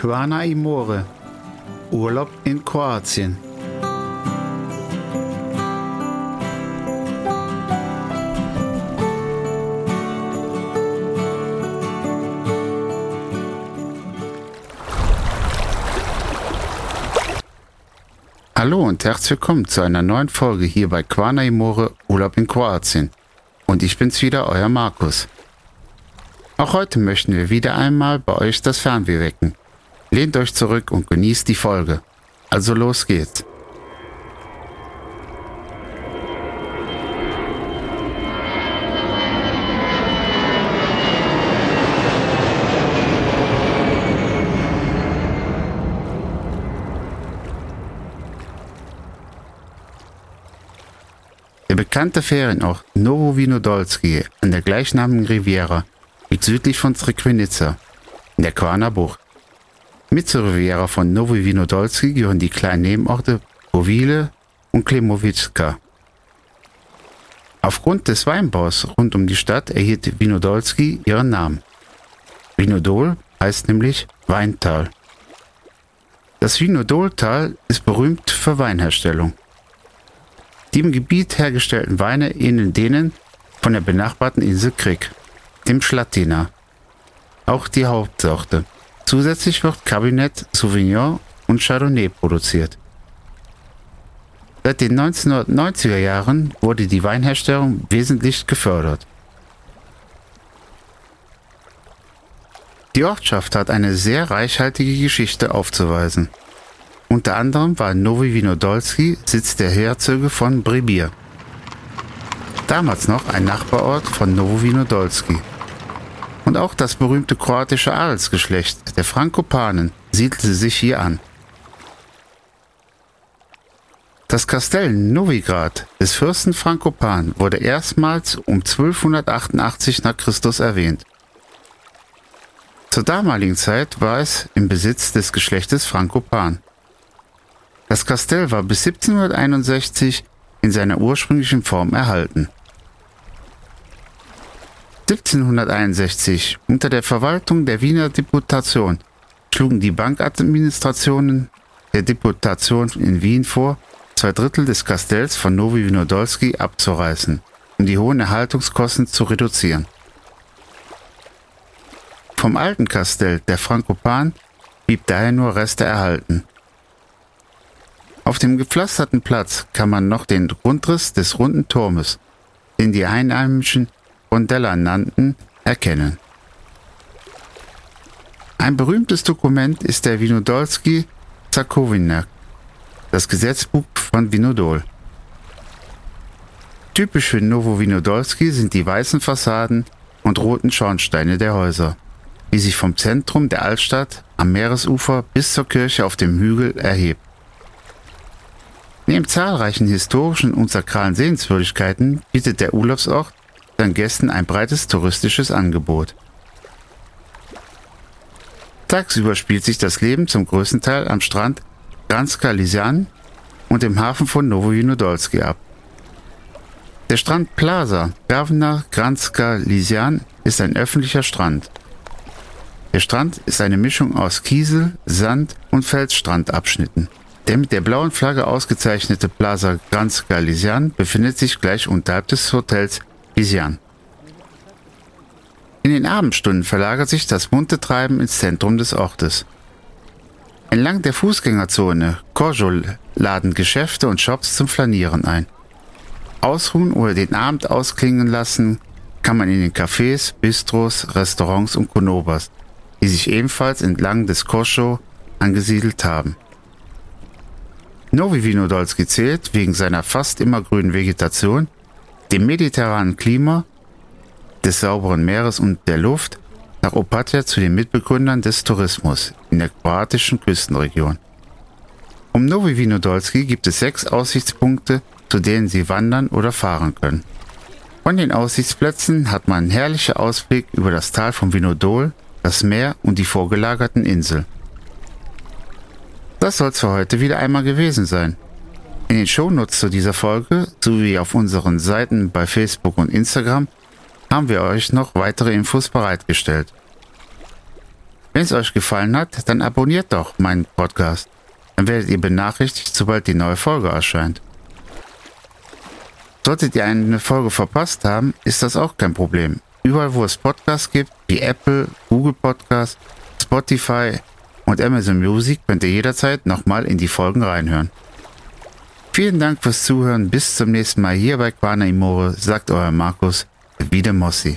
Quana Imore. Urlaub in Kroatien. Hallo und herzlich willkommen zu einer neuen Folge hier bei Quana Imore Urlaub in Kroatien. Und ich bin's wieder, euer Markus. Auch heute möchten wir wieder einmal bei euch das Fernweh wecken. Lehnt euch zurück und genießt die Folge. Also los geht's. Der bekannte Ferienort Novo Vinodolski an der gleichnamigen Riviera liegt südlich von Srekvenica in der Quarner Bucht. Mit zur Riviera von Novi Vinodolski gehören die kleinen Nebenorte Bovile und Klemowitska. Aufgrund des Weinbaus rund um die Stadt erhielt Vinodolski ihren Namen. Vinodol heißt nämlich Weintal. Das Vinodoltal ist berühmt für Weinherstellung. Die im Gebiet hergestellten Weine ähneln denen von der benachbarten Insel Krik, dem Schlatina. Auch die Hauptsorte. Zusätzlich wird Cabernet Sauvignon und Chardonnay produziert. Seit den 1990er Jahren wurde die Weinherstellung wesentlich gefördert. Die Ortschaft hat eine sehr reichhaltige Geschichte aufzuweisen. Unter anderem war Novi Vinodolski Sitz der Herzöge von Brebir. Damals noch ein Nachbarort von Novo Vinodolski. Und auch das berühmte kroatische Adelsgeschlecht der Frankopanen siedelte sich hier an. Das Kastell Novigrad des Fürsten Frankopan wurde erstmals um 1288 nach Christus erwähnt. Zur damaligen Zeit war es im Besitz des Geschlechtes Frankopan. Das Kastell war bis 1761 in seiner ursprünglichen Form erhalten. 1761 unter der Verwaltung der Wiener Deputation schlugen die Bankadministrationen der Deputation in Wien vor, zwei Drittel des Kastells von Novi Vinodolski abzureißen, um die hohen Erhaltungskosten zu reduzieren. Vom alten Kastell der Frankopan blieb daher nur Reste erhalten. Auf dem gepflasterten Platz kann man noch den Grundriss des runden Turmes, den die Einheimischen Rondella nannten, erkennen. Ein berühmtes Dokument ist der Vinodolski Zakowinak, das Gesetzbuch von Vinodol. Typisch für Novo Vinodolski sind die weißen Fassaden und roten Schornsteine der Häuser, die sich vom Zentrum der Altstadt am Meeresufer bis zur Kirche auf dem Hügel erhebt. Neben zahlreichen historischen und sakralen Sehenswürdigkeiten bietet der Urlaubsort seinen Gästen ein breites touristisches Angebot. Tagsüber spielt sich das Leben zum größten Teil am Strand Granska Lisian und im Hafen von Novojinodolski ab. Der Strand Plaza Gavna Granska Lisian ist ein öffentlicher Strand. Der Strand ist eine Mischung aus Kiesel, Sand und Felsstrandabschnitten. Der mit der blauen Flagge ausgezeichnete Plaza Granska Lisian befindet sich gleich unterhalb des Hotels Lisian. In den Abendstunden verlagert sich das bunte Treiben ins Zentrum des Ortes. Entlang der Fußgängerzone Korjol laden Geschäfte und Shops zum Flanieren ein. Ausruhen oder den Abend ausklingen lassen kann man in den Cafés, Bistros, Restaurants und Konobas, die sich ebenfalls entlang des Koscho angesiedelt haben. Novi Vinodolski zählt wegen seiner fast immergrünen Vegetation dem mediterranen Klima, des sauberen Meeres und der Luft nach Opatja zu den Mitbegründern des Tourismus in der kroatischen Küstenregion. Um Novi Vinodolski gibt es sechs Aussichtspunkte, zu denen Sie wandern oder fahren können. Von den Aussichtsplätzen hat man einen herrlichen Ausblick über das Tal von Vinodol, das Meer und die vorgelagerten Inseln. Das soll es für heute wieder einmal gewesen sein. In den Shownotes zu dieser Folge sowie auf unseren Seiten bei Facebook und Instagram haben wir euch noch weitere Infos bereitgestellt. Wenn es euch gefallen hat, dann abonniert doch meinen Podcast. Dann werdet ihr benachrichtigt, sobald die neue Folge erscheint. Solltet ihr eine Folge verpasst haben, ist das auch kein Problem. Überall, wo es Podcasts gibt, wie Apple, Google Podcasts, Spotify und Amazon Music, könnt ihr jederzeit nochmal in die Folgen reinhören. Vielen Dank fürs Zuhören. Bis zum nächsten Mal hier bei Quana Imore, sagt euer Markus, wieder Mossi.